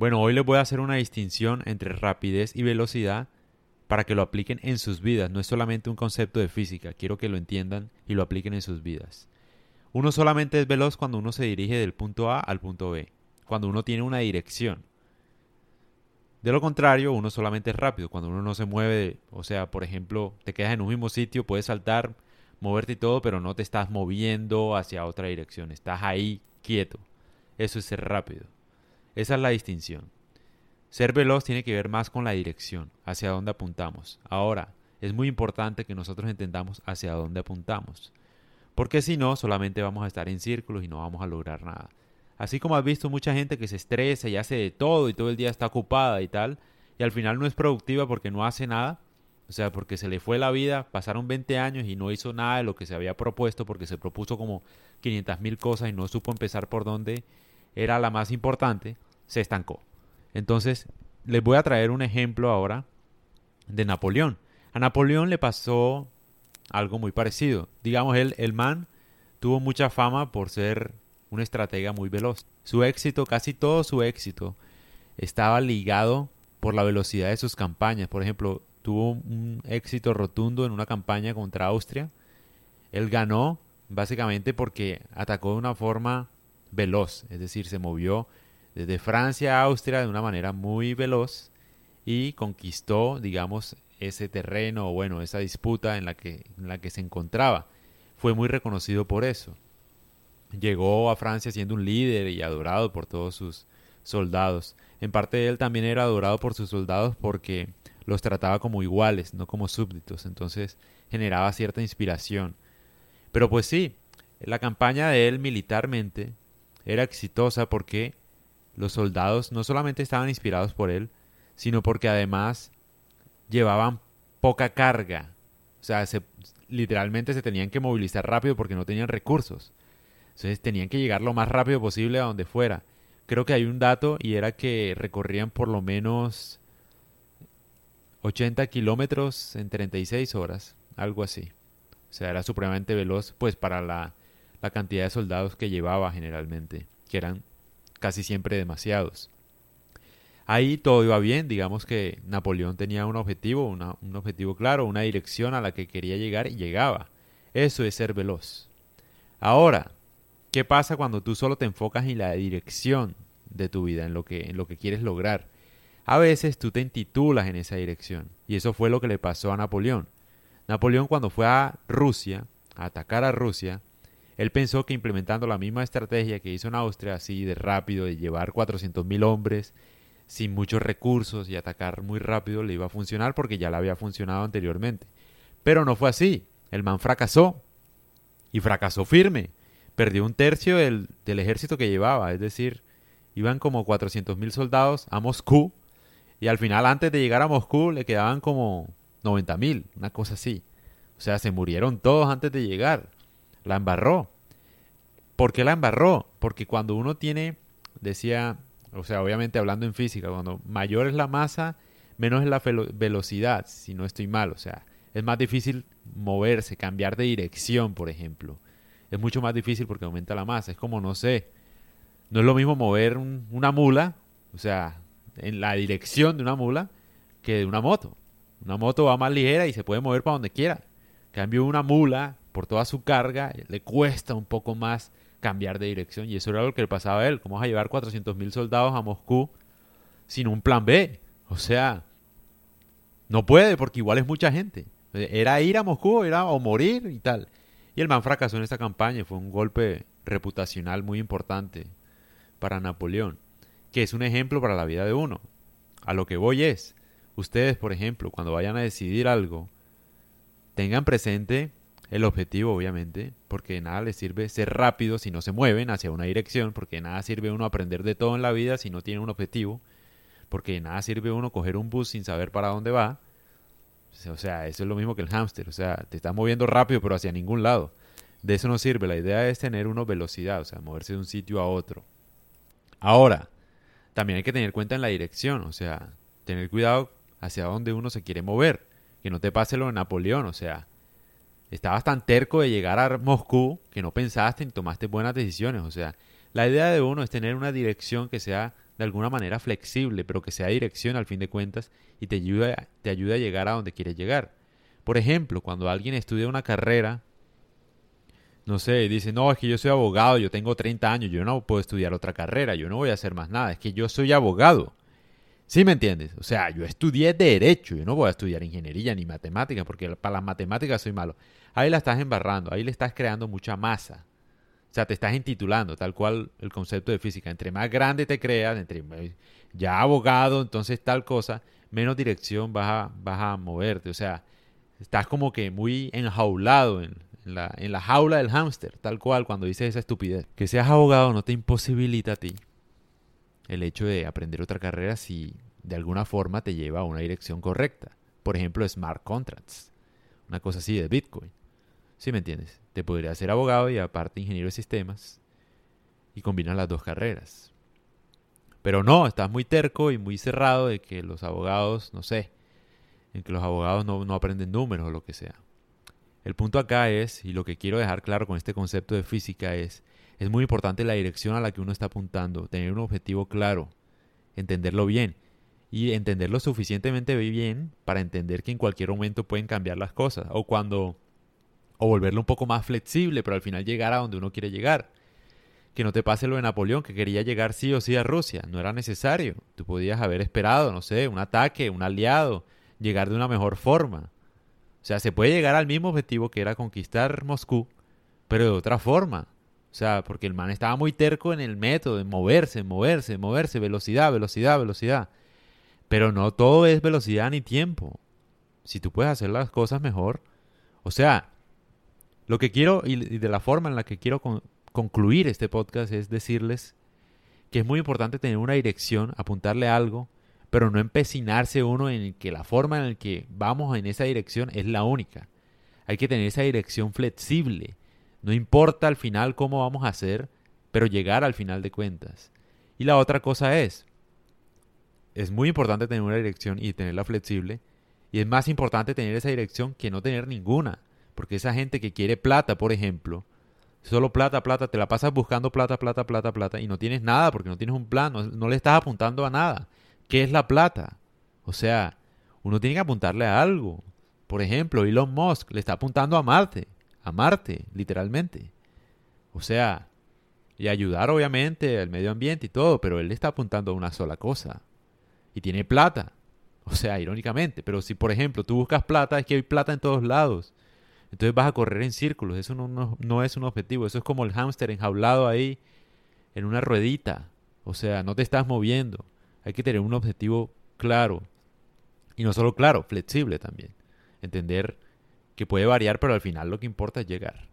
Bueno, hoy les voy a hacer una distinción entre rapidez y velocidad para que lo apliquen en sus vidas. No es solamente un concepto de física, quiero que lo entiendan y lo apliquen en sus vidas. Uno solamente es veloz cuando uno se dirige del punto A al punto B, cuando uno tiene una dirección. De lo contrario, uno solamente es rápido, cuando uno no se mueve, o sea, por ejemplo, te quedas en un mismo sitio, puedes saltar, moverte y todo, pero no te estás moviendo hacia otra dirección, estás ahí quieto. Eso es ser rápido. Esa es la distinción. Ser veloz tiene que ver más con la dirección, hacia dónde apuntamos. Ahora, es muy importante que nosotros entendamos hacia dónde apuntamos, porque si no, solamente vamos a estar en círculos y no vamos a lograr nada. Así como has visto mucha gente que se estresa y hace de todo y todo el día está ocupada y tal, y al final no es productiva porque no hace nada, o sea, porque se le fue la vida, pasaron 20 años y no hizo nada de lo que se había propuesto porque se propuso como 500 mil cosas y no supo empezar por donde era la más importante, se estancó. Entonces, les voy a traer un ejemplo ahora de Napoleón. A Napoleón le pasó algo muy parecido. Digamos, él, el man tuvo mucha fama por ser un estratega muy veloz. Su éxito, casi todo su éxito, estaba ligado por la velocidad de sus campañas. Por ejemplo, tuvo un éxito rotundo en una campaña contra Austria. Él ganó básicamente porque atacó de una forma veloz, es decir, se movió desde Francia a Austria de una manera muy veloz y conquistó, digamos, ese terreno o bueno, esa disputa en la que, en la que se encontraba. Fue muy reconocido por eso. Llegó a Francia siendo un líder y adorado por todos sus soldados. En parte él también era adorado por sus soldados porque los trataba como iguales, no como súbditos. Entonces generaba cierta inspiración. Pero pues sí, la campaña de él militarmente era exitosa porque los soldados no solamente estaban inspirados por él, sino porque además llevaban poca carga. O sea, se, literalmente se tenían que movilizar rápido porque no tenían recursos. Entonces tenían que llegar lo más rápido posible a donde fuera. Creo que hay un dato y era que recorrían por lo menos 80 kilómetros en 36 horas, algo así. O sea, era supremamente veloz, pues para la, la cantidad de soldados que llevaba generalmente, que eran casi siempre demasiados. Ahí todo iba bien, digamos que Napoleón tenía un objetivo, un objetivo claro, una dirección a la que quería llegar y llegaba. Eso es ser veloz. Ahora, ¿qué pasa cuando tú solo te enfocas en la dirección de tu vida, en lo que, en lo que quieres lograr? A veces tú te intitulas en esa dirección, y eso fue lo que le pasó a Napoleón. Napoleón cuando fue a Rusia, a atacar a Rusia, él pensó que implementando la misma estrategia que hizo en Austria, así de rápido, de llevar 400.000 hombres sin muchos recursos y atacar muy rápido, le iba a funcionar porque ya le había funcionado anteriormente. Pero no fue así. El man fracasó. Y fracasó firme. Perdió un tercio del, ejército que llevaba. Es decir, iban como 400.000 soldados a Moscú. Y al final, antes de llegar a Moscú, le quedaban como 90.000, una cosa así. O sea, se murieron todos antes de llegar la embarró. ¿Por qué la embarró? Porque cuando uno tiene, decía, o sea, obviamente hablando en física, cuando mayor es la masa, menos es la velocidad, si no estoy mal. O sea, es más difícil moverse, cambiar de dirección, por ejemplo. Es mucho más difícil porque aumenta la masa. Es como, no sé, no es lo mismo mover una mula, o sea, en la dirección de una mula, que de una moto. Una moto va más ligera y se puede mover para donde quiera. cambio, una mula por toda su carga, le cuesta un poco más cambiar de dirección. Y eso era lo que le pasaba a él. ¿Cómo vas a llevar 400.000 soldados a Moscú sin un plan B? O sea, no puede porque igual es mucha gente. Era ir a Moscú, era o morir y tal. Y el man fracasó en esta campaña. Fue un golpe reputacional muy importante para Napoleón. Que es un ejemplo para la vida de uno. A lo que voy es, ustedes, por ejemplo, cuando vayan a decidir algo, tengan presente el objetivo, obviamente, porque nada les sirve ser rápido si no se mueven hacia una dirección, porque nada sirve uno aprender de todo en la vida si no tiene un objetivo, porque nada sirve uno coger un bus sin saber para dónde va. O sea, eso es lo mismo que el hámster, o sea, te estás moviendo rápido pero hacia ningún lado. De eso no sirve, la idea es tener una velocidad, o sea, moverse de un sitio a otro. Ahora, también hay que tener cuenta en la dirección, o sea, tener cuidado hacia dónde uno se quiere mover, que no te pase lo de Napoleón, o sea, estabas tan terco de llegar a Moscú que no pensaste ni tomaste buenas decisiones. O sea, la idea de uno es tener una dirección que sea de alguna manera flexible, pero que sea dirección al fin de cuentas y te ayude, te ayude a llegar a donde quieres llegar. Por ejemplo, cuando alguien estudia una carrera, no sé, dice, no, es que yo soy abogado, yo tengo 30 años, yo no puedo estudiar otra carrera, yo no voy a hacer más nada, es que yo soy abogado. ¿Sí me entiendes? O sea, yo estudié derecho, yo no voy a estudiar ingeniería ni matemáticas, porque para las matemáticas soy malo. Ahí la estás embarrando, ahí le estás creando mucha masa. O sea, te estás intitulando, tal cual el concepto de física. Entre más grande te creas, entre ya abogado, entonces tal cosa, menos dirección vas a, vas a moverte. O sea, estás como que muy enjaulado en, la, en la jaula del hámster, tal cual cuando dices esa estupidez. Que seas abogado no te imposibilita a ti el hecho de aprender otra carrera si de alguna forma te lleva a una dirección correcta. Por ejemplo, smart contracts, una cosa así de Bitcoin. ¿Sí me entiendes? Te podría ser abogado y aparte ingeniero de sistemas y combinar las dos carreras. Pero no, estás muy terco y muy cerrado de que los abogados, no sé, en que los abogados no, no aprenden números o lo que sea. El punto acá es, y lo que quiero dejar claro con este concepto de física es, es muy importante la dirección a la que uno está apuntando, tener un objetivo claro, entenderlo bien y entenderlo suficientemente bien para entender que en cualquier momento pueden cambiar las cosas o cuando o volverlo un poco más flexible, pero al final llegar a donde uno quiere llegar. Que no te pase lo de Napoleón, que quería llegar sí o sí a Rusia. No era necesario. Tú podías haber esperado, no sé, un ataque, un aliado, llegar de una mejor forma. O sea, se puede llegar al mismo objetivo que era conquistar Moscú, pero de otra forma. O sea, porque el man estaba muy terco en el método, de moverse, moverse, moverse, velocidad, velocidad, velocidad. Pero no todo es velocidad ni tiempo. Si tú puedes hacer las cosas mejor. O sea, lo que quiero y de la forma en la que quiero concluir este podcast es decirles que es muy importante tener una dirección, apuntarle algo, pero no empecinarse uno en que la forma en la que vamos en esa dirección es la única. Hay que tener esa dirección flexible no importa al final cómo vamos a hacer, pero llegar al final de cuentas. Y la otra cosa es, es muy importante tener una dirección y tenerla flexible. Y es más importante tener esa dirección que no tener ninguna. Porque esa gente que quiere plata, por ejemplo, solo plata, plata, te la pasas buscando plata, plata, plata, plata y no tienes nada porque no tienes un plan, no, no le estás apuntando a nada. ¿Qué es la plata? O sea, uno tiene que apuntarle a algo. Por ejemplo, Elon Musk le está apuntando a Marte a Marte, literalmente. O sea, y ayudar obviamente al medio ambiente y todo, pero él está apuntando a una sola cosa. Y tiene plata. O sea, irónicamente, pero si por ejemplo tú buscas plata, es que hay plata en todos lados. Entonces vas a correr en círculos, eso no, no es un objetivo, eso es como el hámster enjaulado ahí en una ruedita. O sea, no te estás moviendo. Hay que tener un objetivo claro. Y no solo claro, flexible también. Entender que puede variar, pero al final lo que importa es llegar.